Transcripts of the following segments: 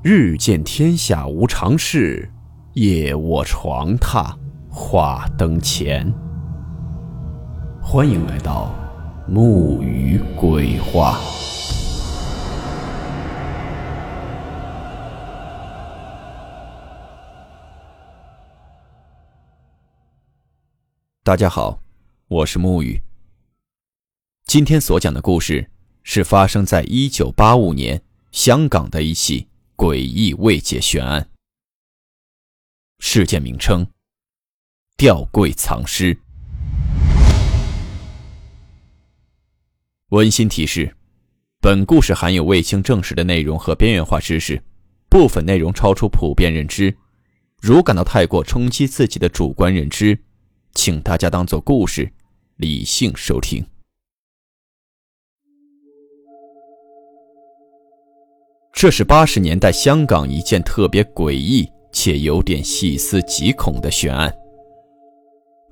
日见天下无常事，夜卧床榻话灯前。欢迎来到木鱼鬼话。大家好，我是木鱼。今天所讲的故事是发生在一九八五年香港的一起。诡异未解悬案，事件名称：吊柜藏尸。温馨提示：本故事含有未经证实的内容和边缘化知识，部分内容超出普遍认知。如感到太过冲击自己的主观认知，请大家当做故事，理性收听。这是八十年代香港一件特别诡异且有点细思极恐的悬案。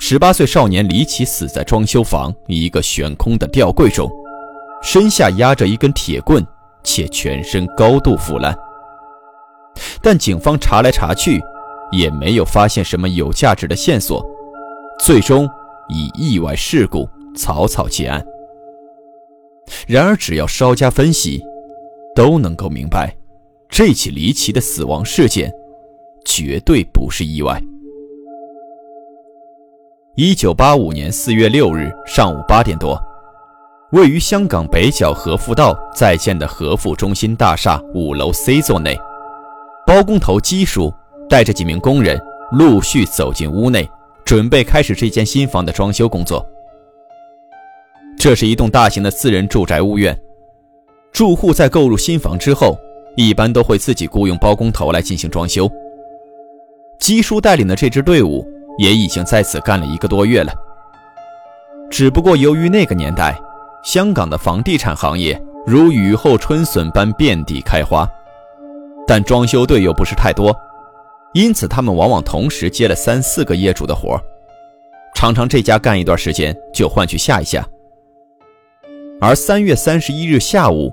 十八岁少年离奇死在装修房一个悬空的吊柜中，身下压着一根铁棍，且全身高度腐烂。但警方查来查去，也没有发现什么有价值的线索，最终以意外事故草草结案。然而，只要稍加分析，都能够明白，这起离奇的死亡事件绝对不是意外。一九八五年四月六日上午八点多，位于香港北角和富道在建的和富中心大厦五楼 C 座内，包工头基叔带着几名工人陆续走进屋内，准备开始这间新房的装修工作。这是一栋大型的私人住宅屋苑。住户在购入新房之后，一般都会自己雇佣包工头来进行装修。基叔带领的这支队伍也已经在此干了一个多月了。只不过由于那个年代，香港的房地产行业如雨后春笋般遍地开花，但装修队又不是太多，因此他们往往同时接了三四个业主的活常常这家干一段时间就换去下一家。而三月三十一日下午。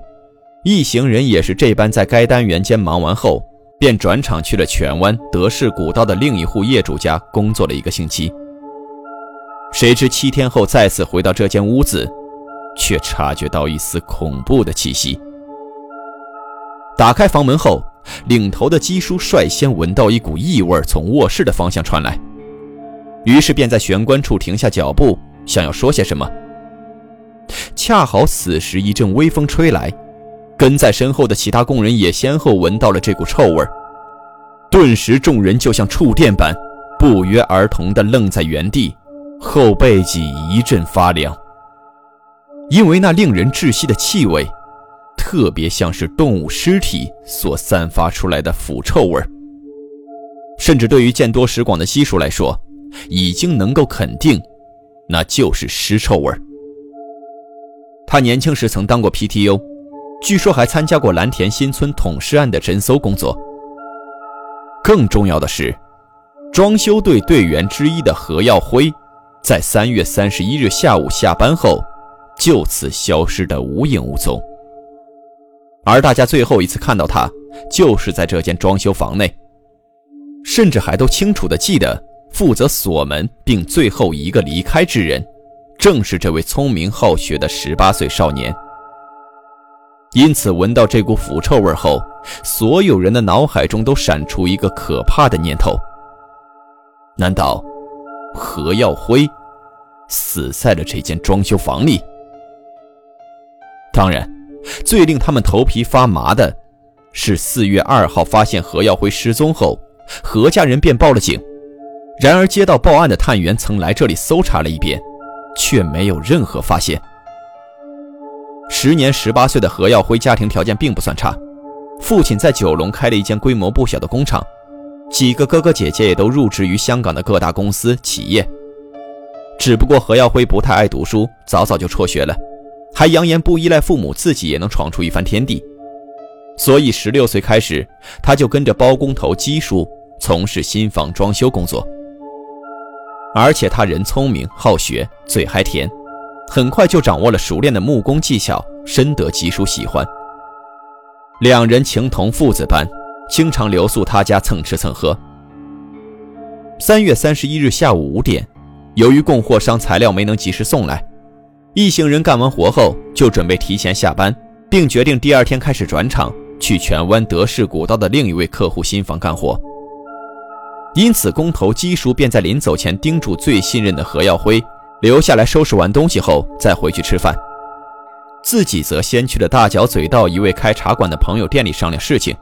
一行人也是这般，在该单元间忙完后，便转场去了荃湾德士古道的另一户业主家工作了一个星期。谁知七天后再次回到这间屋子，却察觉到一丝恐怖的气息。打开房门后，领头的基叔率先闻到一股异味从卧室的方向传来，于是便在玄关处停下脚步，想要说些什么。恰好此时一阵微风吹来。跟在身后的其他工人也先后闻到了这股臭味顿时众人就像触电般，不约而同地愣在原地，后背脊一阵发凉。因为那令人窒息的气味，特别像是动物尸体所散发出来的腐臭味甚至对于见多识广的西叔来说，已经能够肯定，那就是尸臭味他年轻时曾当过 PTU。据说还参加过蓝田新村捅尸案的侦搜工作。更重要的是，装修队队员之一的何耀辉，在三月三十一日下午下班后，就此消失得无影无踪。而大家最后一次看到他，就是在这间装修房内，甚至还都清楚地记得，负责锁门并最后一个离开之人，正是这位聪明好学的十八岁少年。因此，闻到这股腐臭味后，所有人的脑海中都闪出一个可怕的念头：难道何耀辉死在了这间装修房里？当然，最令他们头皮发麻的是，四月二号发现何耀辉失踪后，何家人便报了警。然而，接到报案的探员曾来这里搜查了一遍，却没有任何发现。时年十八岁的何耀辉家庭条件并不算差，父亲在九龙开了一间规模不小的工厂，几个哥哥姐姐也都入职于香港的各大公司企业。只不过何耀辉不太爱读书，早早就辍学了，还扬言不依赖父母，自己也能闯出一番天地。所以十六岁开始，他就跟着包工头基叔从事新房装修工作。而且他人聪明好学，嘴还甜。很快就掌握了熟练的木工技巧，深得吉叔喜欢。两人情同父子般，经常留宿他家蹭吃蹭喝。三月三十一日下午五点，由于供货商材料没能及时送来，一行人干完活后就准备提前下班，并决定第二天开始转场去荃湾德士古道的另一位客户新房干活。因此，工头基叔便在临走前叮嘱最信任的何耀辉留下来收拾完东西后再回去吃饭，自己则先去了大角嘴道一位开茶馆的朋友店里商量事情。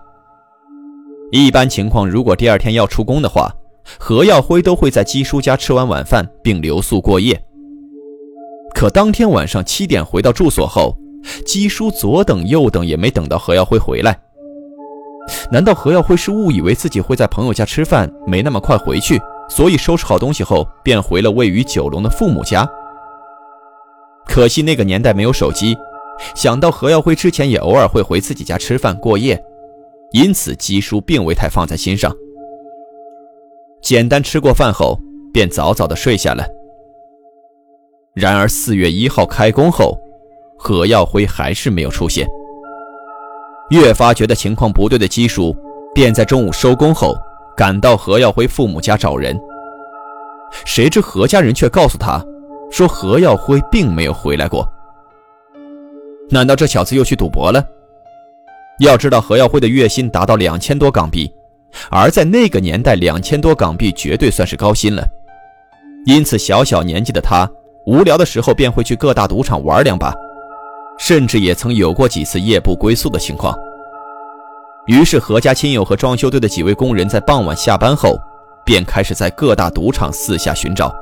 一般情况，如果第二天要出工的话，何耀辉都会在基叔家吃完晚饭并留宿过夜。可当天晚上七点回到住所后，基叔左等右等也没等到何耀辉回来。难道何耀辉是误以为自己会在朋友家吃饭，没那么快回去，所以收拾好东西后便回了位于九龙的父母家？可惜那个年代没有手机，想到何耀辉之前也偶尔会回自己家吃饭过夜，因此基叔并未太放在心上。简单吃过饭后，便早早的睡下了。然而四月一号开工后，何耀辉还是没有出现。越发觉得情况不对的基叔，便在中午收工后赶到何耀辉父母家找人。谁知何家人却告诉他，说何耀辉并没有回来过。难道这小子又去赌博了？要知道何耀辉的月薪达到两千多港币，而在那个年代，两千多港币绝对算是高薪了。因此，小小年纪的他，无聊的时候便会去各大赌场玩两把。甚至也曾有过几次夜不归宿的情况。于是何家亲友和装修队的几位工人在傍晚下班后，便开始在各大赌场四下寻找。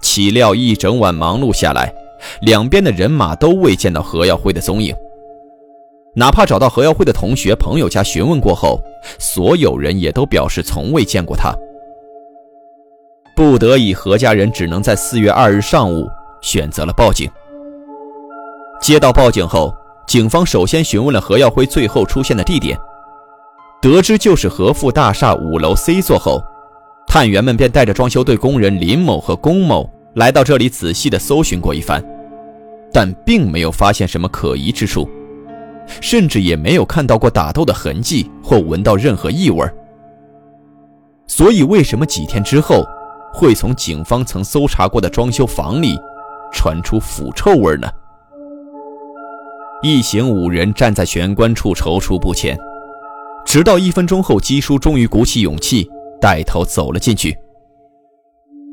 岂料一整晚忙碌下来，两边的人马都未见到何耀辉的踪影。哪怕找到何耀辉的同学朋友家询问过后，所有人也都表示从未见过他。不得已，何家人只能在四月二日上午选择了报警。接到报警后，警方首先询问了何耀辉最后出现的地点，得知就是和富大厦五楼 C 座后，探员们便带着装修队工人林某和龚某来到这里，仔细的搜寻过一番，但并没有发现什么可疑之处，甚至也没有看到过打斗的痕迹或闻到任何异味。所以，为什么几天之后，会从警方曾搜查过的装修房里传出腐臭味呢？一行五人站在玄关处踌躇不前，直到一分钟后，基叔终于鼓起勇气带头走了进去。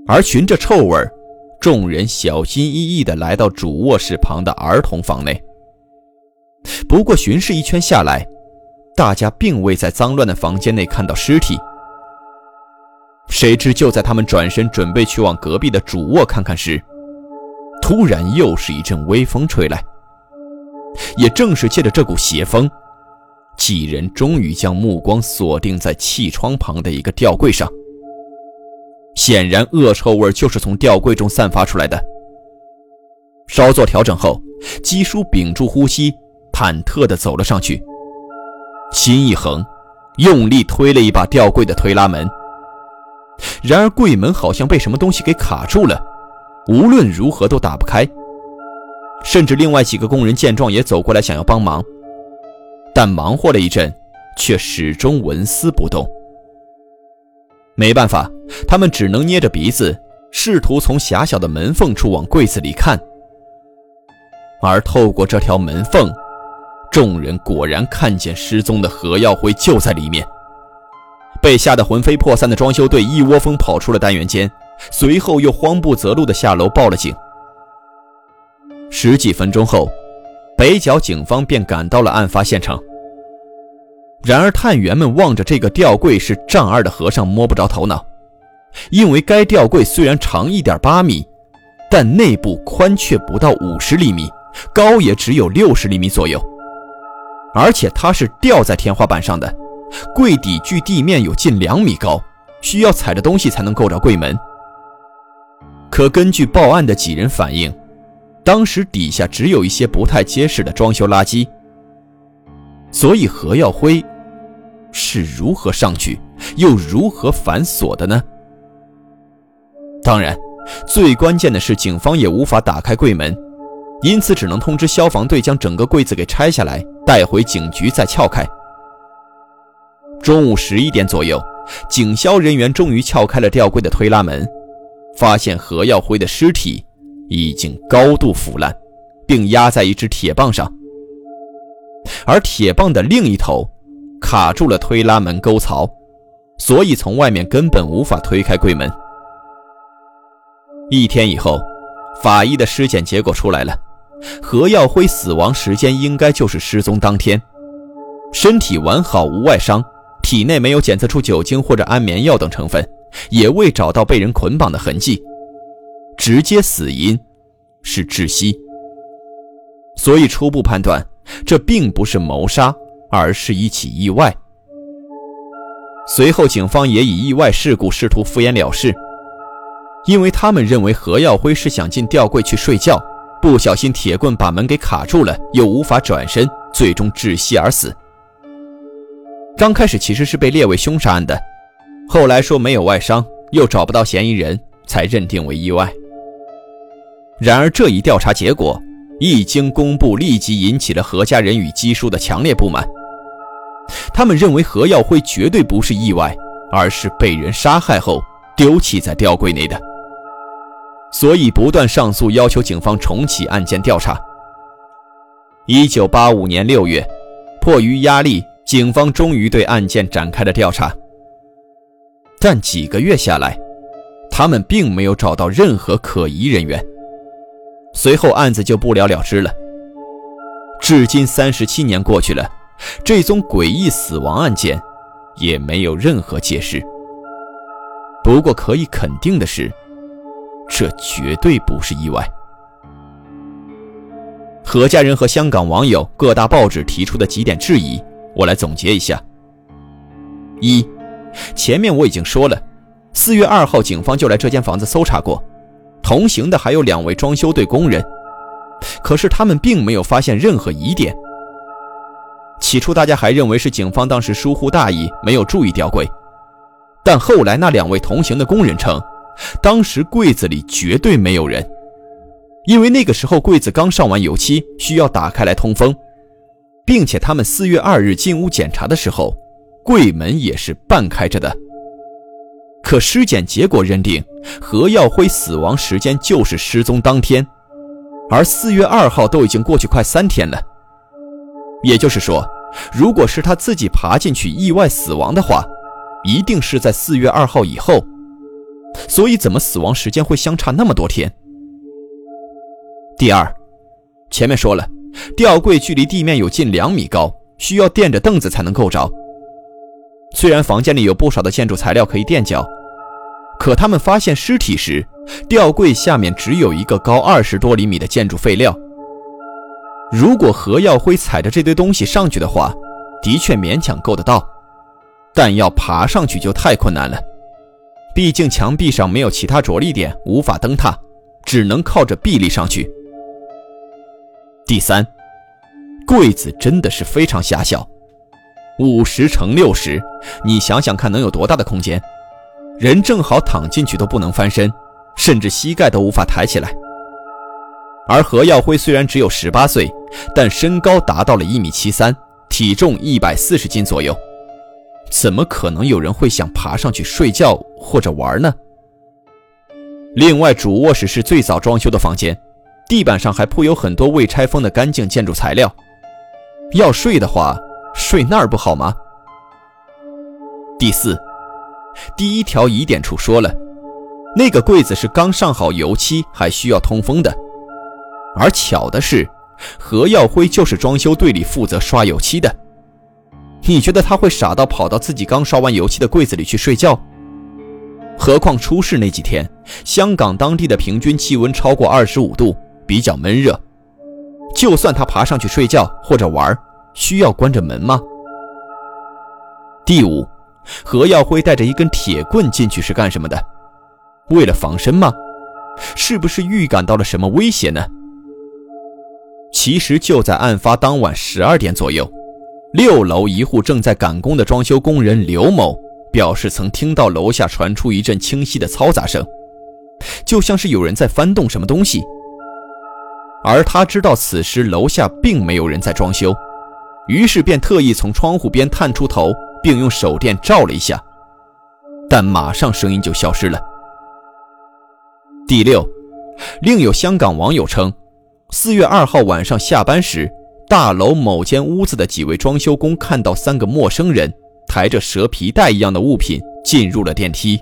而循着臭味，众人小心翼翼地来到主卧室旁的儿童房内。不过巡视一圈下来，大家并未在脏乱的房间内看到尸体。谁知就在他们转身准备去往隔壁的主卧看看时，突然又是一阵微风吹来。也正是借着这股邪风，几人终于将目光锁定在气窗旁的一个吊柜上。显然，恶臭味就是从吊柜中散发出来的。稍作调整后，基叔屏住呼吸，忐忑地走了上去，心一横，用力推了一把吊柜的推拉门。然而，柜门好像被什么东西给卡住了，无论如何都打不开。甚至另外几个工人见状也走过来想要帮忙，但忙活了一阵，却始终纹丝不动。没办法，他们只能捏着鼻子，试图从狭小的门缝处往柜子里看。而透过这条门缝，众人果然看见失踪的何耀辉就在里面。被吓得魂飞魄散的装修队一窝蜂跑出了单元间，随后又慌不择路地下楼报了警。十几分钟后，北角警方便赶到了案发现场。然而，探员们望着这个吊柜是丈二的和尚摸不着头脑，因为该吊柜虽然长一点八米，但内部宽却不到五十厘米，高也只有六十厘米左右，而且它是吊在天花板上的，柜底距地面有近两米高，需要踩着东西才能够着柜门。可根据报案的几人反映。当时底下只有一些不太结实的装修垃圾，所以何耀辉是如何上去，又如何反锁的呢？当然，最关键的是警方也无法打开柜门，因此只能通知消防队将整个柜子给拆下来，带回警局再撬开。中午十一点左右，警消人员终于撬开了吊柜的推拉门，发现何耀辉的尸体已经高度腐烂，并压在一只铁棒上，而铁棒的另一头卡住了推拉门沟槽，所以从外面根本无法推开柜门。一天以后，法医的尸检结果出来了，何耀辉死亡时间应该就是失踪当天，身体完好无外伤。体内没有检测出酒精或者安眠药等成分，也未找到被人捆绑的痕迹，直接死因是窒息。所以初步判断，这并不是谋杀，而是一起意外。随后，警方也以意外事故试图敷衍了事，因为他们认为何耀辉是想进吊柜去睡觉，不小心铁棍把门给卡住了，又无法转身，最终窒息而死。刚开始其实是被列为凶杀案的，后来说没有外伤，又找不到嫌疑人，才认定为意外。然而这一调查结果一经公布，立即引起了何家人与姬叔的强烈不满。他们认为何耀辉绝对不是意外，而是被人杀害后丢弃在吊柜内的，所以不断上诉，要求警方重启案件调查。一九八五年六月，迫于压力。警方终于对案件展开了调查，但几个月下来，他们并没有找到任何可疑人员。随后案子就不了了之了。至今三十七年过去了，这宗诡异死亡案件也没有任何解释。不过可以肯定的是，这绝对不是意外。何家人和香港网友、各大报纸提出的几点质疑。我来总结一下：一，前面我已经说了，四月二号警方就来这间房子搜查过，同行的还有两位装修队工人，可是他们并没有发现任何疑点。起初大家还认为是警方当时疏忽大意，没有注意吊柜，但后来那两位同行的工人称，当时柜子里绝对没有人，因为那个时候柜子刚上完油漆，需要打开来通风。并且他们四月二日进屋检查的时候，柜门也是半开着的。可尸检结果认定何耀辉死亡时间就是失踪当天，而四月二号都已经过去快三天了。也就是说，如果是他自己爬进去意外死亡的话，一定是在四月二号以后。所以怎么死亡时间会相差那么多天？第二，前面说了。吊柜距离地面有近两米高，需要垫着凳子才能够着。虽然房间里有不少的建筑材料可以垫脚，可他们发现尸体时，吊柜下面只有一个高二十多厘米的建筑废料。如果何耀辉踩着这堆东西上去的话，的确勉强够得到，但要爬上去就太困难了。毕竟墙壁上没有其他着力点，无法蹬踏，只能靠着臂力上去。第三，柜子真的是非常狭小，五十乘六十，你想想看能有多大的空间？人正好躺进去都不能翻身，甚至膝盖都无法抬起来。而何耀辉虽然只有十八岁，但身高达到了一米七三，体重一百四十斤左右，怎么可能有人会想爬上去睡觉或者玩呢？另外，主卧室是最早装修的房间。地板上还铺有很多未拆封的干净建筑材料，要睡的话，睡那儿不好吗？第四，第一条疑点处说了，那个柜子是刚上好油漆，还需要通风的。而巧的是，何耀辉就是装修队里负责刷油漆的。你觉得他会傻到跑到自己刚刷完油漆的柜子里去睡觉？何况出事那几天，香港当地的平均气温超过二十五度。比较闷热，就算他爬上去睡觉或者玩，需要关着门吗？第五，何耀辉带着一根铁棍进去是干什么的？为了防身吗？是不是预感到了什么威胁呢？其实就在案发当晚十二点左右，六楼一户正在赶工的装修工人刘某表示，曾听到楼下传出一阵清晰的嘈杂声，就像是有人在翻动什么东西。而他知道此时楼下并没有人在装修，于是便特意从窗户边探出头，并用手电照了一下，但马上声音就消失了。第六，另有香港网友称，四月二号晚上下班时，大楼某间屋子的几位装修工看到三个陌生人抬着蛇皮袋一样的物品进入了电梯，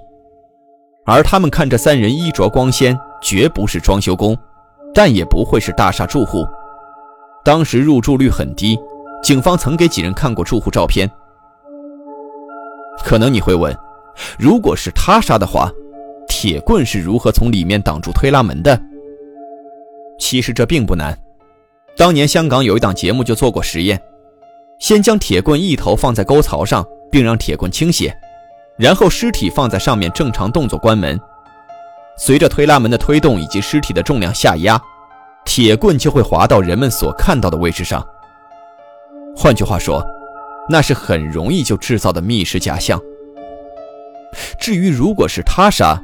而他们看这三人衣着光鲜，绝不是装修工，但也不会是大厦住户。当时入住率很低，警方曾给几人看过住户照片。可能你会问，如果是他杀的话，铁棍是如何从里面挡住推拉门的？其实这并不难。当年香港有一档节目就做过实验，先将铁棍一头放在沟槽上，并让铁棍倾斜，然后尸体放在上面正常动作关门，随着推拉门的推动以及尸体的重量下压。铁棍就会滑到人们所看到的位置上。换句话说，那是很容易就制造的密室假象。至于如果是他杀，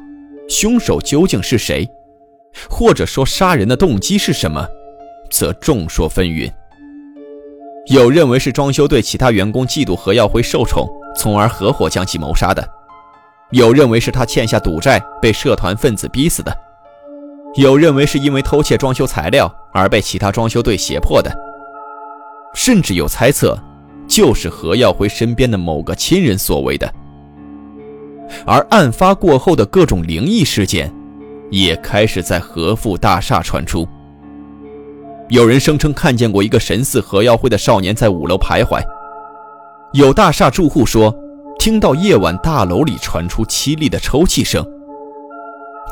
凶手究竟是谁，或者说杀人的动机是什么，则众说纷纭。有认为是装修队其他员工嫉妒何耀辉受宠，从而合伙将其谋杀的；有认为是他欠下赌债，被社团分子逼死的。有认为是因为偷窃装修材料而被其他装修队胁迫的，甚至有猜测，就是何耀辉身边的某个亲人所为的。而案发过后的各种灵异事件，也开始在和富大厦传出。有人声称看见过一个神似何耀辉的少年在五楼徘徊，有大厦住户说听到夜晚大楼里传出凄厉的抽泣声，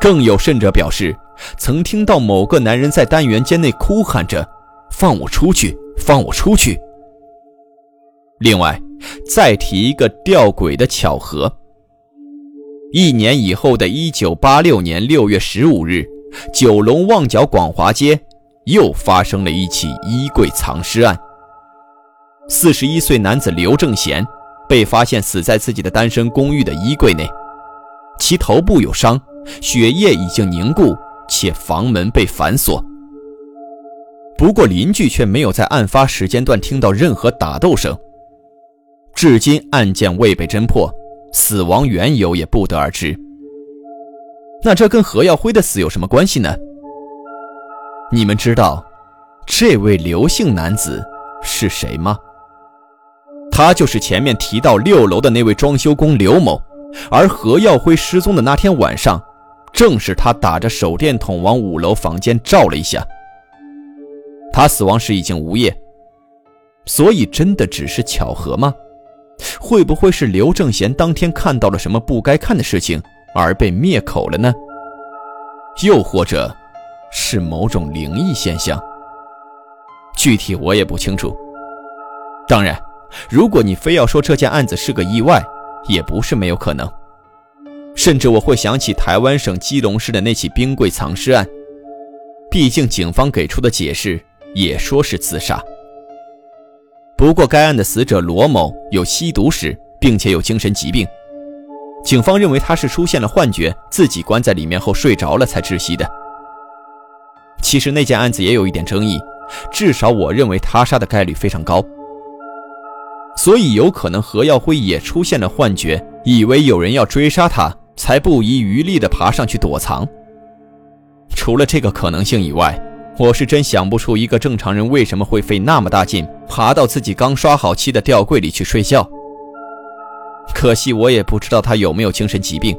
更有甚者表示。曾听到某个男人在单元间内哭喊着：“放我出去，放我出去。”另外，再提一个吊诡的巧合：一年以后的一九八六年六月十五日，九龙旺角广华街又发生了一起衣柜藏尸案。四十一岁男子刘正贤被发现死在自己的单身公寓的衣柜内，其头部有伤，血液已经凝固。且房门被反锁，不过邻居却没有在案发时间段听到任何打斗声。至今案件未被侦破，死亡缘由也不得而知。那这跟何耀辉的死有什么关系呢？你们知道这位刘姓男子是谁吗？他就是前面提到六楼的那位装修工刘某，而何耀辉失踪的那天晚上。正是他打着手电筒往五楼房间照了一下，他死亡时已经无业，所以真的只是巧合吗？会不会是刘正贤当天看到了什么不该看的事情而被灭口了呢？又或者，是某种灵异现象？具体我也不清楚。当然，如果你非要说这件案子是个意外，也不是没有可能。甚至我会想起台湾省基隆市的那起冰柜藏尸案，毕竟警方给出的解释也说是自杀。不过该案的死者罗某有吸毒史，并且有精神疾病，警方认为他是出现了幻觉，自己关在里面后睡着了才窒息的。其实那件案子也有一点争议，至少我认为他杀的概率非常高，所以有可能何耀辉也出现了幻觉，以为有人要追杀他。才不遗余力地爬上去躲藏。除了这个可能性以外，我是真想不出一个正常人为什么会费那么大劲爬到自己刚刷好漆的吊柜里去睡觉。可惜我也不知道他有没有精神疾病。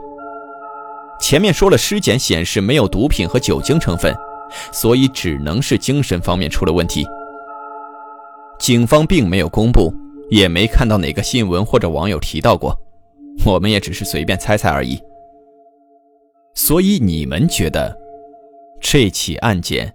前面说了尸检显示没有毒品和酒精成分，所以只能是精神方面出了问题。警方并没有公布，也没看到哪个新闻或者网友提到过，我们也只是随便猜猜而已。所以你们觉得这起案件